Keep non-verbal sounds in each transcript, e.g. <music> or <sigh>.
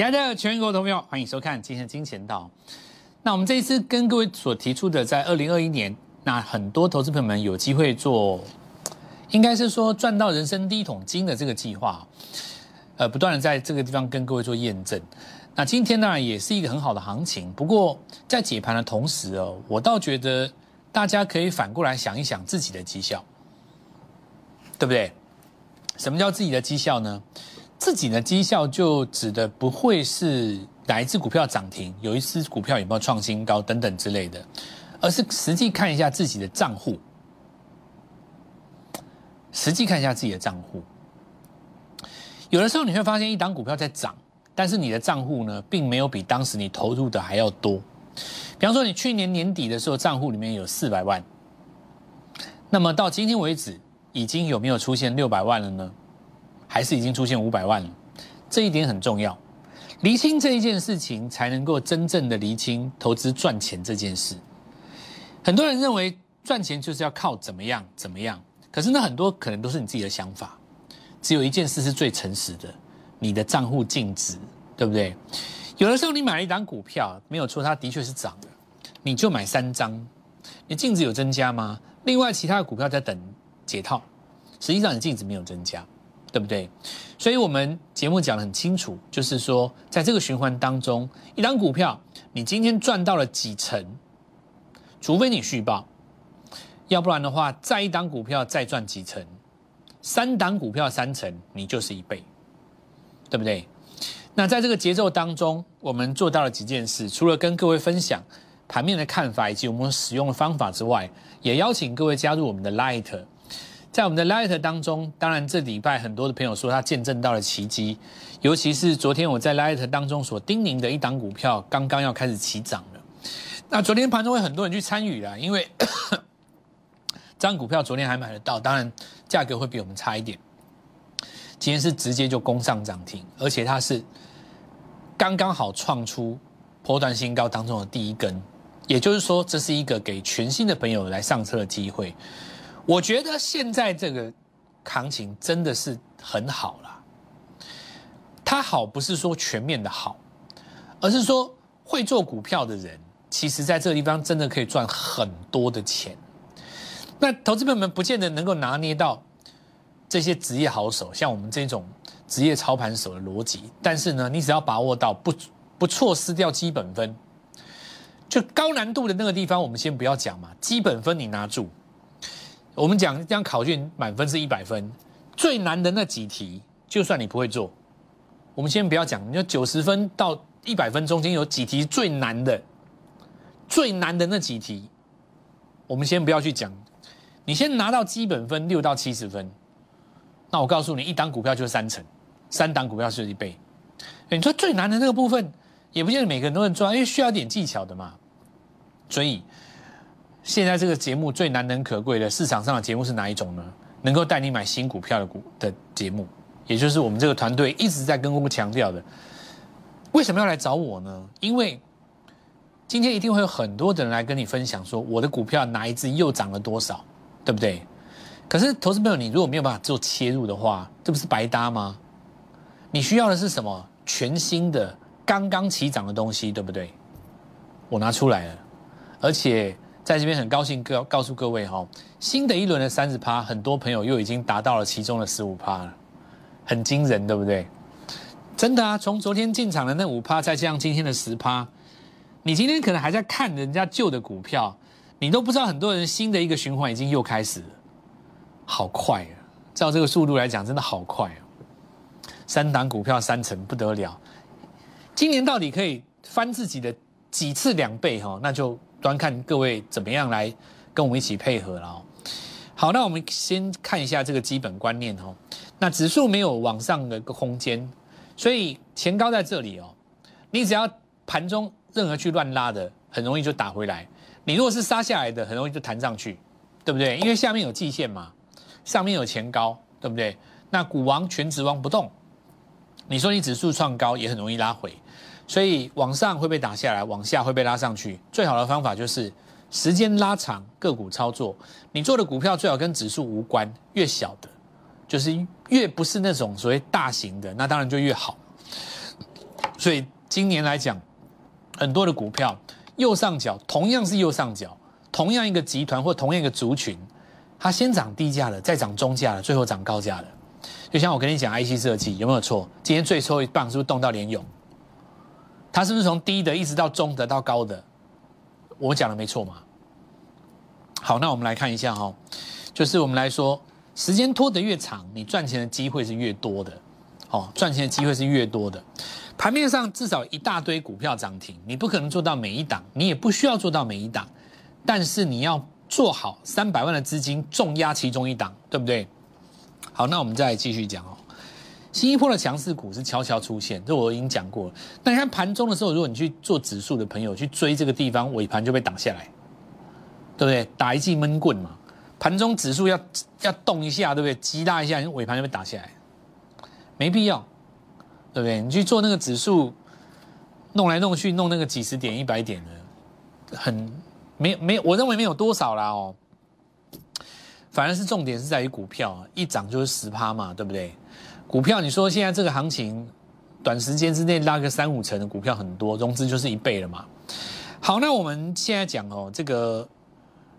亲爱的全国投票，欢迎收看今天的金钱道。那我们这一次跟各位所提出的，在二零二一年，那很多投资朋友们有机会做，应该是说赚到人生第一桶金的这个计划，呃，不断的在这个地方跟各位做验证。那今天当然也是一个很好的行情，不过在解盘的同时哦，我倒觉得大家可以反过来想一想自己的绩效，对不对？什么叫自己的绩效呢？自己的绩效就指的不会是哪一只股票涨停，有一只股票有没有创新高等等之类的，而是实际看一下自己的账户，实际看一下自己的账户。有的时候你会发现一档股票在涨。但是你的账户呢，并没有比当时你投入的还要多。比方说，你去年年底的时候，账户里面有四百万，那么到今天为止，已经有没有出现六百万了呢？还是已经出现五百万了？这一点很重要，厘清这一件事情，才能够真正的厘清投资赚钱这件事。很多人认为赚钱就是要靠怎么样怎么样，可是那很多可能都是你自己的想法。只有一件事是最诚实的。你的账户净值对不对？有的时候你买了一档股票，没有错，它的确是涨的，你就买三张，你净值有增加吗？另外其他的股票在等解套，实际上你净值没有增加，对不对？所以我们节目讲的很清楚，就是说在这个循环当中，一档股票你今天赚到了几成，除非你续报，要不然的话，再一档股票再赚几成，三档股票三成，你就是一倍。对不对？那在这个节奏当中，我们做到了几件事。除了跟各位分享盘面的看法以及我们使用的方法之外，也邀请各位加入我们的 Light。在我们的 Light 当中，当然这礼拜很多的朋友说他见证到了奇迹，尤其是昨天我在 Light 当中所叮咛的一档股票，刚刚要开始起涨了。那昨天盘中会很多人去参与了，因为 <coughs> 这张股票昨天还买得到，当然价格会比我们差一点。今天是直接就攻上涨停，而且它是刚刚好创出波段新高当中的第一根，也就是说，这是一个给全新的朋友来上车的机会。我觉得现在这个行情真的是很好了。它好不是说全面的好，而是说会做股票的人，其实在这个地方真的可以赚很多的钱。那投资朋友们不见得能够拿捏到。这些职业好手，像我们这种职业操盘手的逻辑，但是呢，你只要把握到不不错失掉基本分，就高难度的那个地方，我们先不要讲嘛。基本分你拿住，我们讲这样考卷满分是一百分，最难的那几题，就算你不会做，我们先不要讲，你说九十分到一百分中间有几题最难的，最难的那几题，我们先不要去讲，你先拿到基本分六到七十分。那我告诉你，一档股票就是三成，三档股票是一倍。你说最难的那个部分，也不见得每个人都能做，因为需要点技巧的嘛。所以现在这个节目最难能可贵的市场上的节目是哪一种呢？能够带你买新股票的股的节目，也就是我们这个团队一直在跟我们强调的。为什么要来找我呢？因为今天一定会有很多的人来跟你分享，说我的股票哪一只又涨了多少，对不对？可是，投资朋友，你如果没有办法做切入的话，这不是白搭吗？你需要的是什么？全新的、刚刚起涨的东西，对不对？我拿出来了，而且在这边很高兴告告诉各位哈，新的一轮的三十趴，很多朋友又已经达到了其中的十五趴了，很惊人，对不对？真的啊，从昨天进场的那五趴，再加上今天的十趴，你今天可能还在看人家旧的股票，你都不知道很多人新的一个循环已经又开始了。好快啊！照这个速度来讲，真的好快啊！三档股票三成不得了，今年到底可以翻自己的几次两倍哈？那就端看各位怎么样来跟我们一起配合了哦。好，那我们先看一下这个基本观念哦。那指数没有往上的个空间，所以前高在这里哦。你只要盘中任何去乱拉的，很容易就打回来；你如果是杀下来的，很容易就弹上去，对不对？因为下面有季线嘛。上面有前高，对不对？那股王全指王不动，你说你指数创高也很容易拉回，所以往上会被打下来，往下会被拉上去。最好的方法就是时间拉长个股操作，你做的股票最好跟指数无关，越小的，就是越不是那种所谓大型的，那当然就越好。所以今年来讲，很多的股票右上角同样是右上角，同样一个集团或同样一个族群，它先涨低价了，再涨中价了，最后涨高价了。就像我跟你讲，IC 设计有没有错？今天最后一棒是不是动到联勇？它是不是从低的一直到中的到高的？我讲的没错嘛？好，那我们来看一下哈，就是我们来说，时间拖得越长，你赚钱的机会是越多的。哦，赚钱的机会是越多的。盘面上至少一大堆股票涨停，你不可能做到每一档，你也不需要做到每一档，但是你要做好三百万的资金重压其中一档，对不对？好，那我们再继续讲哦。新一波的强势股是悄悄出现，这我已经讲过了。那你看盘中的时候，如果你去做指数的朋友去追这个地方，尾盘就被挡下来，对不对？打一记闷棍嘛。盘中指数要要动一下，对不对？击大一下，尾盘就被打下来，没必要，对不对？你去做那个指数，弄来弄去，弄那个几十点、一百点的，很没没，我认为没有多少啦哦。反而是重点是在于股票，一涨就是十趴嘛，对不对？股票，你说现在这个行情，短时间之内拉个三五成的股票很多，融资就是一倍了嘛。好，那我们现在讲哦，这个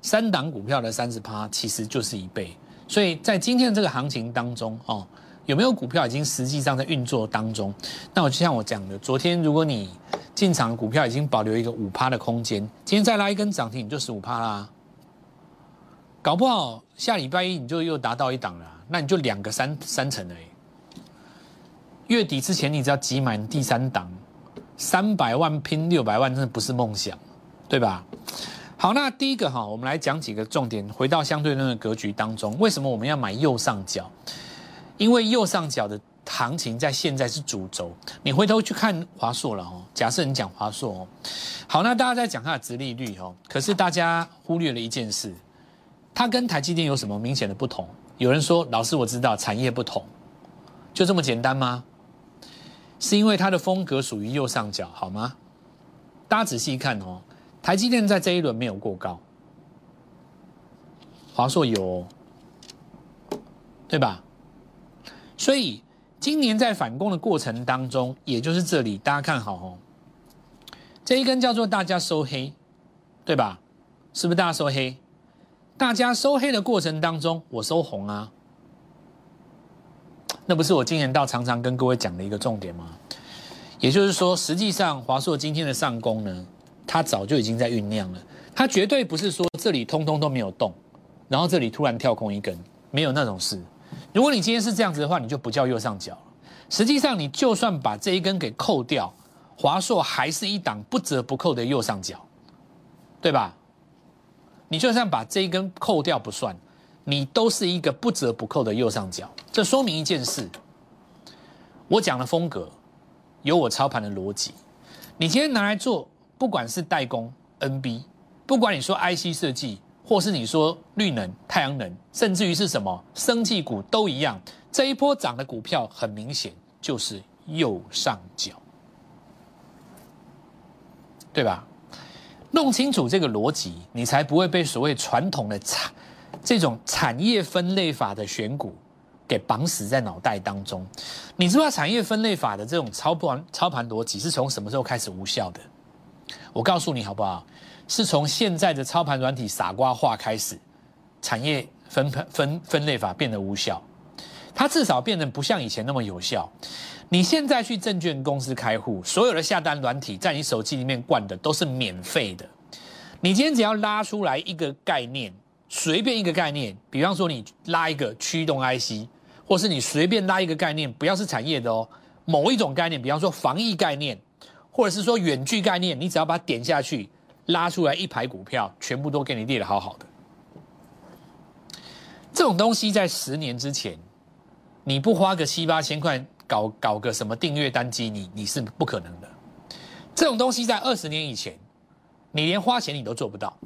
三档股票的三十趴其实就是一倍，所以在今天的这个行情当中哦，有没有股票已经实际上在运作当中？那我就像我讲的，昨天如果你进场股票已经保留一个五趴的空间，今天再拉一根涨停，你就十五趴啦。搞不好下礼拜一你就又达到一档了，那你就两个三三成了。月底之前你只要集满第三档，三百万拼六百万，真的不是梦想，对吧？好，那第一个哈，我们来讲几个重点。回到相对论的格局当中，为什么我们要买右上角？因为右上角的行情在现在是主轴。你回头去看华硕了哦，假设你讲华硕哦，好，那大家在讲它的殖利率哦，可是大家忽略了一件事。它跟台积电有什么明显的不同？有人说，老师我知道产业不同，就这么简单吗？是因为它的风格属于右上角，好吗？大家仔细看哦，台积电在这一轮没有过高，华硕有，对吧？所以今年在反攻的过程当中，也就是这里，大家看好哦，这一根叫做大家收黑，对吧？是不是大家收黑？大家收黑的过程当中，我收红啊，那不是我今年到常常跟各位讲的一个重点吗？也就是说，实际上华硕今天的上攻呢，它早就已经在酝酿了，它绝对不是说这里通通都没有动，然后这里突然跳空一根，没有那种事。如果你今天是这样子的话，你就不叫右上角了。实际上，你就算把这一根给扣掉，华硕还是一档不折不扣的右上角，对吧？你就算把这一根扣掉不算，你都是一个不折不扣的右上角。这说明一件事，我讲的风格有我操盘的逻辑。你今天拿来做，不管是代工、NB，不管你说 IC 设计，或是你说绿能、太阳能，甚至于是什么生技股都一样。这一波涨的股票很明显就是右上角，对吧？弄清楚这个逻辑，你才不会被所谓传统的产这种产业分类法的选股给绑死在脑袋当中。你知道产业分类法的这种操盘操盘逻辑是从什么时候开始无效的？我告诉你好不好？是从现在的操盘软体傻瓜化开始，产业分分分类法变得无效。它至少变得不像以前那么有效。你现在去证券公司开户，所有的下单软体在你手机里面灌的都是免费的。你今天只要拉出来一个概念，随便一个概念，比方说你拉一个驱动 IC，或是你随便拉一个概念，不要是产业的哦，某一种概念，比方说防疫概念，或者是说远距概念，你只要把它点下去，拉出来一排股票，全部都给你列的好好的。这种东西在十年之前，你不花个七八千块。搞搞个什么订阅单机，你你是不可能的。这种东西在二十年以前，你连花钱你都做不到，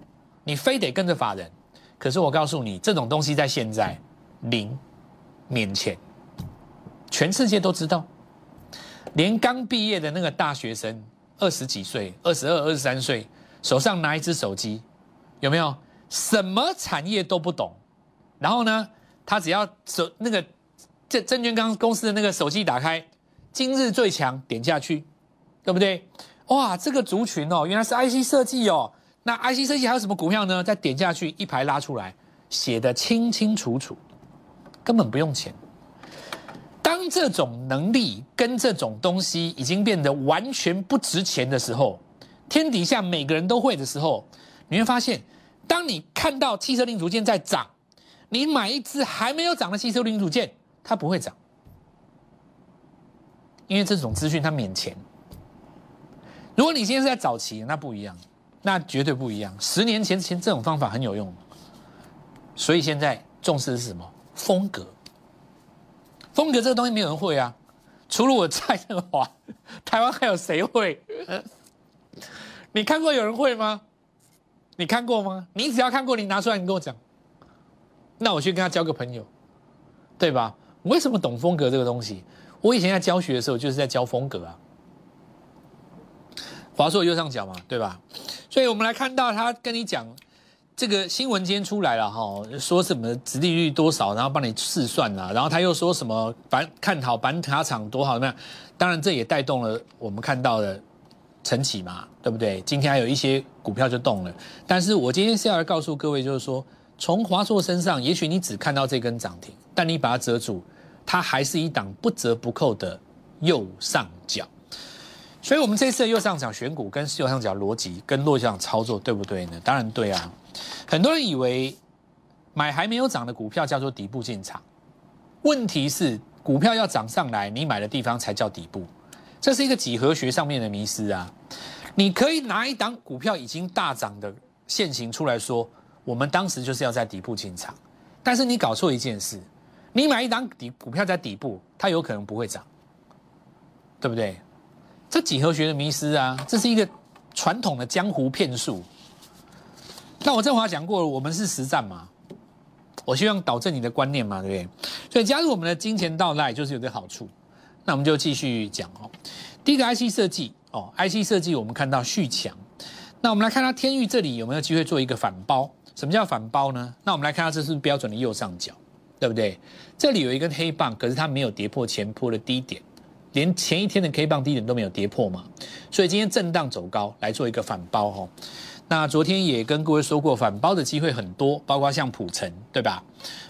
你非得跟着法人。可是我告诉你，这种东西在现在零面前，全世界都知道。连刚毕业的那个大学生，二十几岁、二十二、二十三岁，手上拿一只手机，有没有？什么产业都不懂，然后呢，他只要手那个。这证券刚公司的那个手机打开，今日最强点下去，对不对？哇，这个族群哦，原来是 IC 设计哦。那 IC 设计还有什么股票呢？再点下去一排拉出来，写的清清楚楚，根本不用钱。当这种能力跟这种东西已经变得完全不值钱的时候，天底下每个人都会的时候，你会发现，当你看到汽车零组件在涨，你买一只还没有涨的汽车零组件，它不会涨。因为这种资讯它免钱。如果你现在是在早期，那不一样，那绝对不一样。十年前前这种方法很有用，所以现在重视的是什么？风格。风格这个东西没有人会啊，除了我蔡振华，<laughs> 台湾还有谁会？你看过有人会吗？你看过吗？你只要看过，你拿出来，你跟我讲，那我去跟他交个朋友，对吧？为什么懂风格这个东西？我以前在教学的时候，就是在教风格啊。华硕右上角嘛，对吧？所以我们来看到他跟你讲，这个新闻今天出来了哈，说什么殖利率多少，然后帮你试算啊，然后他又说什么板看好板卡厂多好怎么样？当然这也带动了我们看到的晨起嘛，对不对？今天还有一些股票就动了。但是我今天是要来告诉各位，就是说从华硕身上，也许你只看到这根涨停，但你把它遮住。它还是一档不折不扣的右上角，所以，我们这次的右上角选股跟右上角逻辑跟右上角操作对不对呢？当然对啊。很多人以为买还没有涨的股票叫做底部进场，问题是股票要涨上来，你买的地方才叫底部，这是一个几何学上面的迷失啊。你可以拿一档股票已经大涨的现形出来说，我们当时就是要在底部进场，但是你搞错一件事。你买一档底股票在底部，它有可能不会涨，对不对？这几何学的迷失啊，这是一个传统的江湖骗术。那我正话讲过了，我们是实战嘛，我希望导正你的观念嘛，对不对？所以加入我们的金钱到来就是有个好处。那我们就继续讲哦。第一个 IC 设计哦，IC 设计我们看到续强。那我们来看它天域这里有没有机会做一个反包？什么叫反包呢？那我们来看它这是标准的右上角。对不对？这里有一根黑棒，可是它没有跌破前坡的低点，连前一天的 K 棒低点都没有跌破嘛，所以今天震荡走高来做一个反包哈。那昨天也跟各位说过，反包的机会很多，包括像普城，对吧？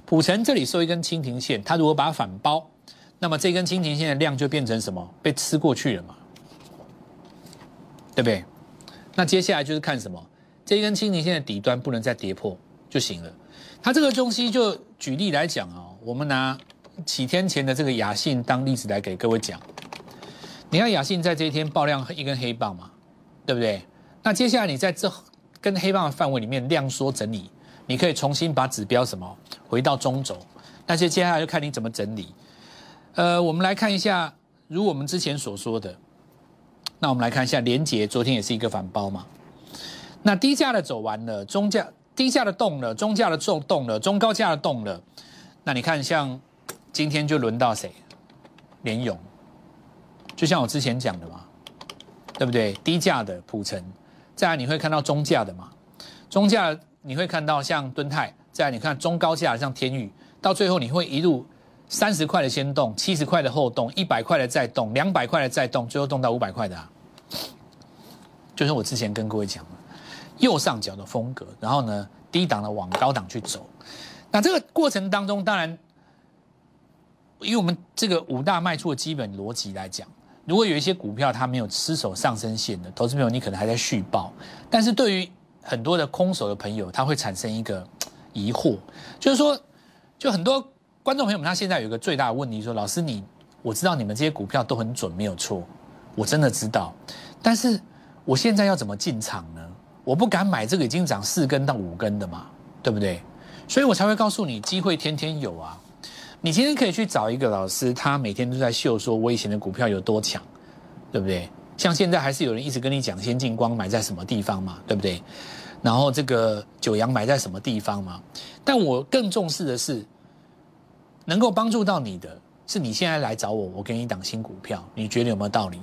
普城这里收一根蜻蜓线，它如果把它反包，那么这根蜻蜓线的量就变成什么？被吃过去了嘛，对不对？那接下来就是看什么？这根蜻蜓线的底端不能再跌破就行了。它这个东西就举例来讲啊，我们拿几天前的这个雅信当例子来给各位讲。你看雅信在这一天爆量一根黑棒嘛，对不对？那接下来你在这根黑棒的范围里面量缩整理，你可以重新把指标什么回到中轴。那接接下来就看你怎么整理。呃，我们来看一下，如我们之前所说的，那我们来看一下连杰昨天也是一个反包嘛。那低价的走完了，中价。低价的动了，中价的动动了，中高价的动了。那你看，像今天就轮到谁？联勇，就像我之前讲的嘛，对不对？低价的普成，再来你会看到中价的嘛，中价你会看到像敦泰，再来你看中高价像天宇，到最后你会一路三十块的先动，七十块的后动，一百块的再动，两百块的再动，最后动到五百块的，就是我之前跟各位讲的。右上角的风格，然后呢，低档的往高档去走。那这个过程当中，当然，以我们这个五大卖出的基本逻辑来讲，如果有一些股票它没有失守上升线的，投资朋友你可能还在续报。但是对于很多的空手的朋友，他会产生一个疑惑，就是说，就很多观众朋友们，他现在有一个最大的问题，说老师你，我知道你们这些股票都很准，没有错，我真的知道，但是我现在要怎么进场呢？我不敢买这个已经涨四根到五根的嘛，对不对？所以我才会告诉你，机会天天有啊。你今天可以去找一个老师，他每天都在秀说我以前的股票有多强，对不对？像现在还是有人一直跟你讲先进光买在什么地方嘛，对不对？然后这个九阳买在什么地方嘛？但我更重视的是，能够帮助到你的是你现在来找我，我给你挡新股票，你觉得有没有道理？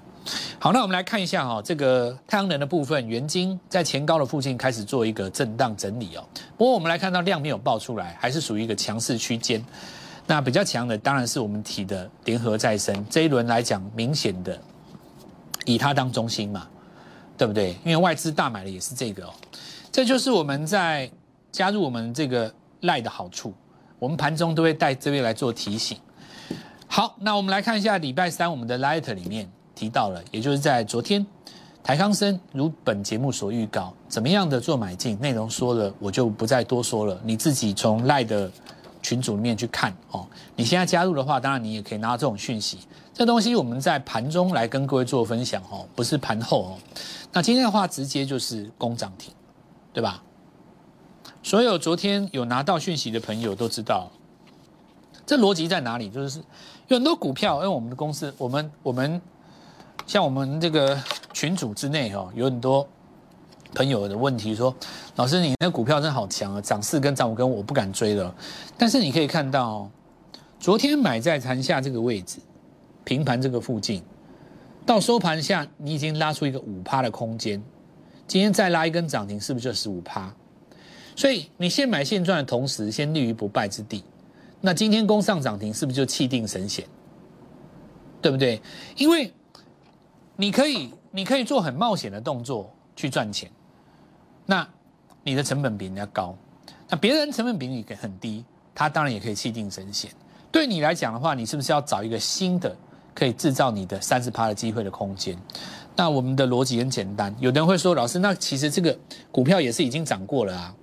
好，那我们来看一下哈，这个太阳能的部分，元晶在前高的附近开始做一个震荡整理哦。不过我们来看到量没有爆出来，还是属于一个强势区间。那比较强的当然是我们提的联合再生，这一轮来讲明显的以它当中心嘛，对不对？因为外资大买的也是这个哦，这就是我们在加入我们这个赖的好处，我们盘中都会带这边来做提醒。好，那我们来看一下礼拜三我们的 Light 里面提到了，也就是在昨天。台康生如本节目所预告，怎么样的做买进？内容说了，我就不再多说了。你自己从赖的群组里面去看哦。你现在加入的话，当然你也可以拿到这种讯息。这东西我们在盘中来跟各位做分享哦，不是盘后哦。那今天的话，直接就是攻涨停，对吧？所有昨天有拿到讯息的朋友都知道，这逻辑在哪里？就是有很多股票，因为我们的公司，我们我们。像我们这个群组之内哦，有很多朋友的问题说：“老师，你那股票真好强啊，涨四根涨五根，我不敢追了。”但是你可以看到，昨天买在盘下这个位置，平盘这个附近，到收盘下你已经拉出一个五趴的空间，今天再拉一根涨停，是不是就十五趴？所以你现买现赚的同时，先立于不败之地。那今天攻上涨停，是不是就气定神闲？对不对？因为你可以，你可以做很冒险的动作去赚钱，那你的成本比人家高，那别人成本比你很低，他当然也可以气定神闲。对你来讲的话，你是不是要找一个新的可以制造你的三十趴的机会的空间？那我们的逻辑很简单，有的人会说，老师，那其实这个股票也是已经涨过了啊，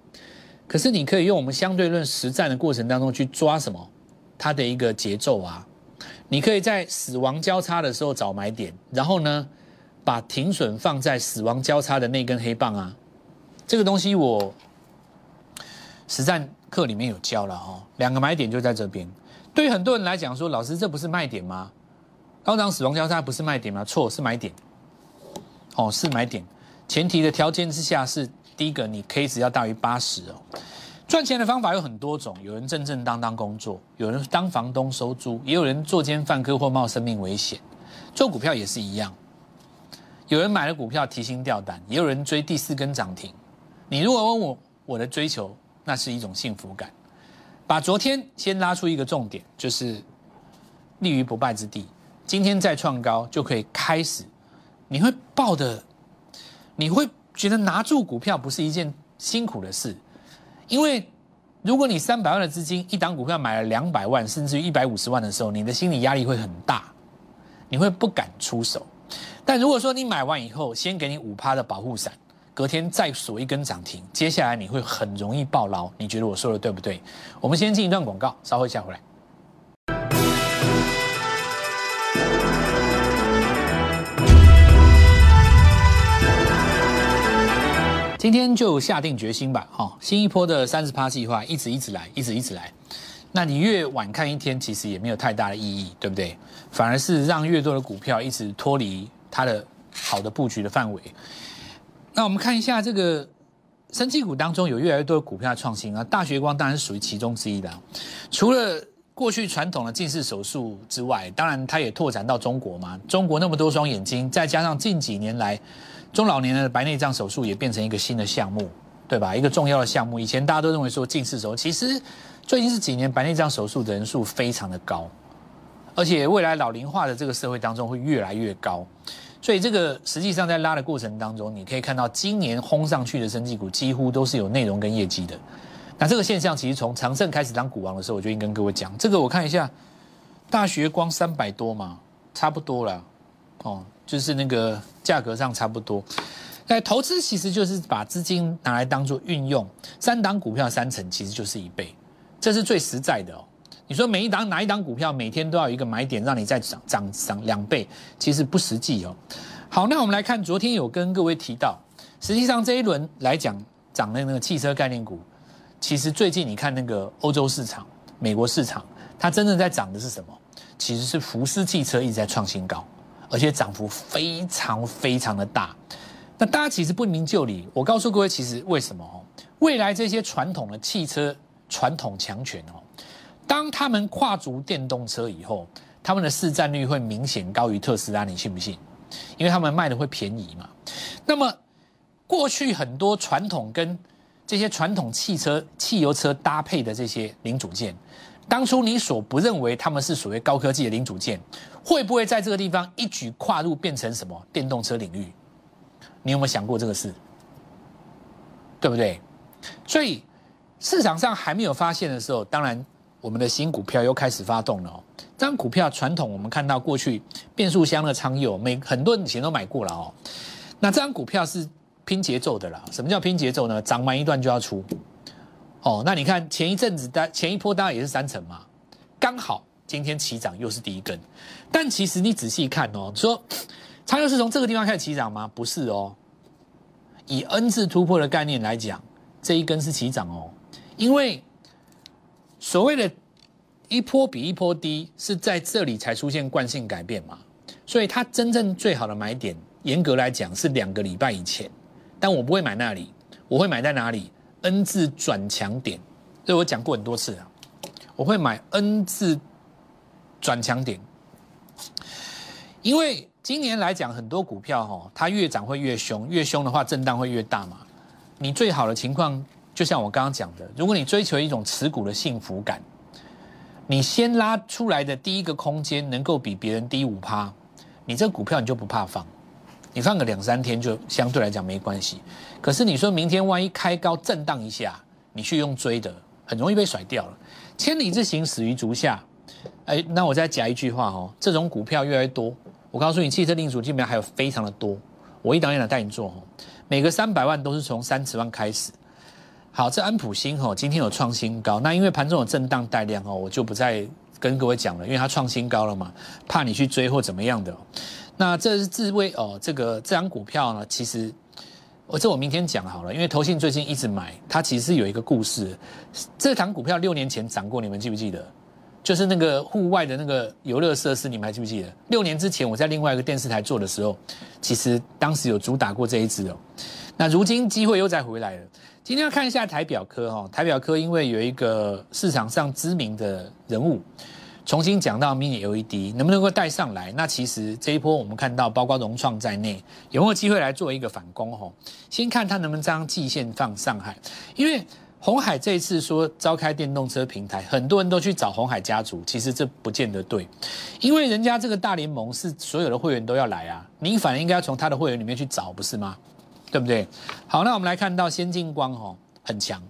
可是你可以用我们相对论实战的过程当中去抓什么它的一个节奏啊。你可以在死亡交叉的时候找买点，然后呢，把停损放在死亡交叉的那根黑棒啊。这个东西我实战课里面有教了哦，两个买点就在这边。对于很多人来讲说，老师这不是卖点吗？高档死亡交叉不是卖点吗？错，是买点。哦，是买点。前提的条件之下是第一个，你 K 值要大于八十哦。赚钱的方法有很多种，有人正正当当工作，有人当房东收租，也有人作奸犯科或冒生命危险。做股票也是一样，有人买了股票提心吊胆，也有人追第四根涨停。你如果问我我的追求，那是一种幸福感。把昨天先拉出一个重点，就是立于不败之地。今天再创高就可以开始，你会抱的，你会觉得拿住股票不是一件辛苦的事。因为，如果你三百万的资金一档股票买了两百万，甚至于一百五十万的时候，你的心理压力会很大，你会不敢出手。但如果说你买完以后，先给你五趴的保护伞，隔天再锁一根涨停，接下来你会很容易爆牢。你觉得我说的对不对？我们先进一段广告，稍后一下回来。今天就下定决心吧，哈！新一波的三十趴计划一直一直来，一直一直来。那你越晚看一天，其实也没有太大的意义，对不对？反而是让越多的股票一直脱离它的好的布局的范围。那我们看一下这个升绩股当中有越来越多的股票创新啊，大学光当然是属于其中之一的。除了过去传统的近视手术之外，当然它也拓展到中国嘛。中国那么多双眼睛，再加上近几年来。中老年人的白内障手术也变成一个新的项目，对吧？一个重要的项目。以前大家都认为说近视手术，其实最近这几年白内障手术的人数非常的高，而且未来老龄化的这个社会当中会越来越高，所以这个实际上在拉的过程当中，你可以看到今年轰上去的升绩股几乎都是有内容跟业绩的。那这个现象其实从长盛开始当股王的时候，我就已经跟各位讲，这个我看一下，大学光三百多嘛，差不多了，哦。就是那个价格上差不多，那投资其实就是把资金拿来当做运用，三档股票三成其实就是一倍，这是最实在的哦。你说每一档哪一档股票每天都要一个买点让你再涨涨涨两倍，其实不实际哦。好，那我们来看昨天有跟各位提到，实际上这一轮来讲涨的那个汽车概念股，其实最近你看那个欧洲市场、美国市场，它真正在涨的是什么？其实是福斯汽车一直在创新高。而且涨幅非常非常的大，那大家其实不明就里。我告诉各位，其实为什么哦？未来这些传统的汽车传统强权哦，当他们跨足电动车以后，他们的市占率会明显高于特斯拉，你信不信？因为他们卖的会便宜嘛。那么过去很多传统跟这些传统汽车、汽油车搭配的这些零组件，当初你所不认为他们是所谓高科技的零组件，会不会在这个地方一举跨入变成什么电动车领域？你有没有想过这个事？对不对？所以市场上还没有发现的时候，当然我们的新股票又开始发动了哦。这张股票传统我们看到过去变速箱的昌佑，每很多人以前都买过了哦。那这张股票是拼节奏的啦。什么叫拼节奏呢？涨完一段就要出。哦，那你看前一阵子的前一波当然也是三成嘛，刚好今天起涨又是第一根。但其实你仔细看哦，说昌佑是从这个地方开始起涨吗？不是哦。以 N 字突破的概念来讲，这一根是起涨哦，因为所谓的一波比一波低，是在这里才出现惯性改变嘛，所以它真正最好的买点，严格来讲是两个礼拜以前，但我不会买那里，我会买在哪里？N 字转强点，这我讲过很多次啊，我会买 N 字转强点，因为。今年来讲，很多股票哈，它越涨会越凶，越凶的话，震荡会越大嘛。你最好的情况，就像我刚刚讲的，如果你追求一种持股的幸福感，你先拉出来的第一个空间能够比别人低五趴，你这股票你就不怕放，你放个两三天就相对来讲没关系。可是你说明天万一开高震荡一下，你去用追的，很容易被甩掉了。千里之行，始于足下。哎，那我再讲一句话哦，这种股票越来越多。我告诉你，汽车零组件里面还有非常的多。我一档一档带你做哦，每个三百万都是从三十万开始。好，这安普新哦，今天有创新高。那因为盘中有震荡带量哦，我就不再跟各位讲了，因为它创新高了嘛，怕你去追或怎么样的。那这是智威哦，这个这张股票呢，其实我这我明天讲好了，因为投信最近一直买，它其实是有一个故事。这档股票六年前涨过，你们记不记得？就是那个户外的那个游乐设施，你们还记不记得？六年之前我在另外一个电视台做的时候，其实当时有主打过这一支哦。那如今机会又再回来了。今天要看一下台表科哈，台表科因为有一个市场上知名的人物重新讲到 Mini LED 能不能够带上来？那其实这一波我们看到，包括融创在内，有没有机会来做一个反攻？哈，先看他能不能将季线放上海，因为。红海这一次说召开电动车平台，很多人都去找红海家族，其实这不见得对，因为人家这个大联盟是所有的会员都要来啊，你反而应该要从他的会员里面去找，不是吗？对不对？好，那我们来看到先进光哦，很强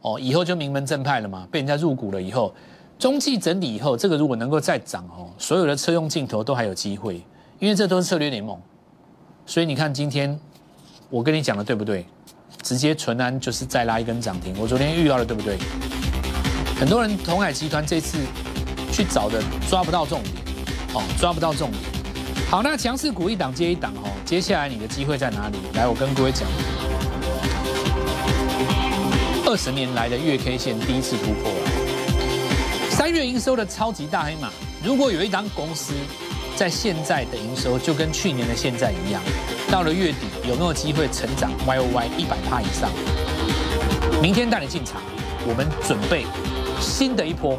哦，以后就名门正派了嘛，被人家入股了以后，中继整理以后，这个如果能够再涨哦，所有的车用镜头都还有机会，因为这都是策略联盟，所以你看今天我跟你讲的对不对？直接纯安就是再拉一根涨停，我昨天预告了，对不对？很多人同海集团这次去找的抓不到重点，哦，抓不到重点。好，那强势股一档接一档哦，接下来你的机会在哪里？来，我跟各位讲，二十年来的月 K 线第一次突破了，三月营收的超级大黑马。如果有一档公司在现在的营收就跟去年的现在一样。到了月底，有没有机会成长 Y O Y 一百趴以上？明天带你进场，我们准备新的一波。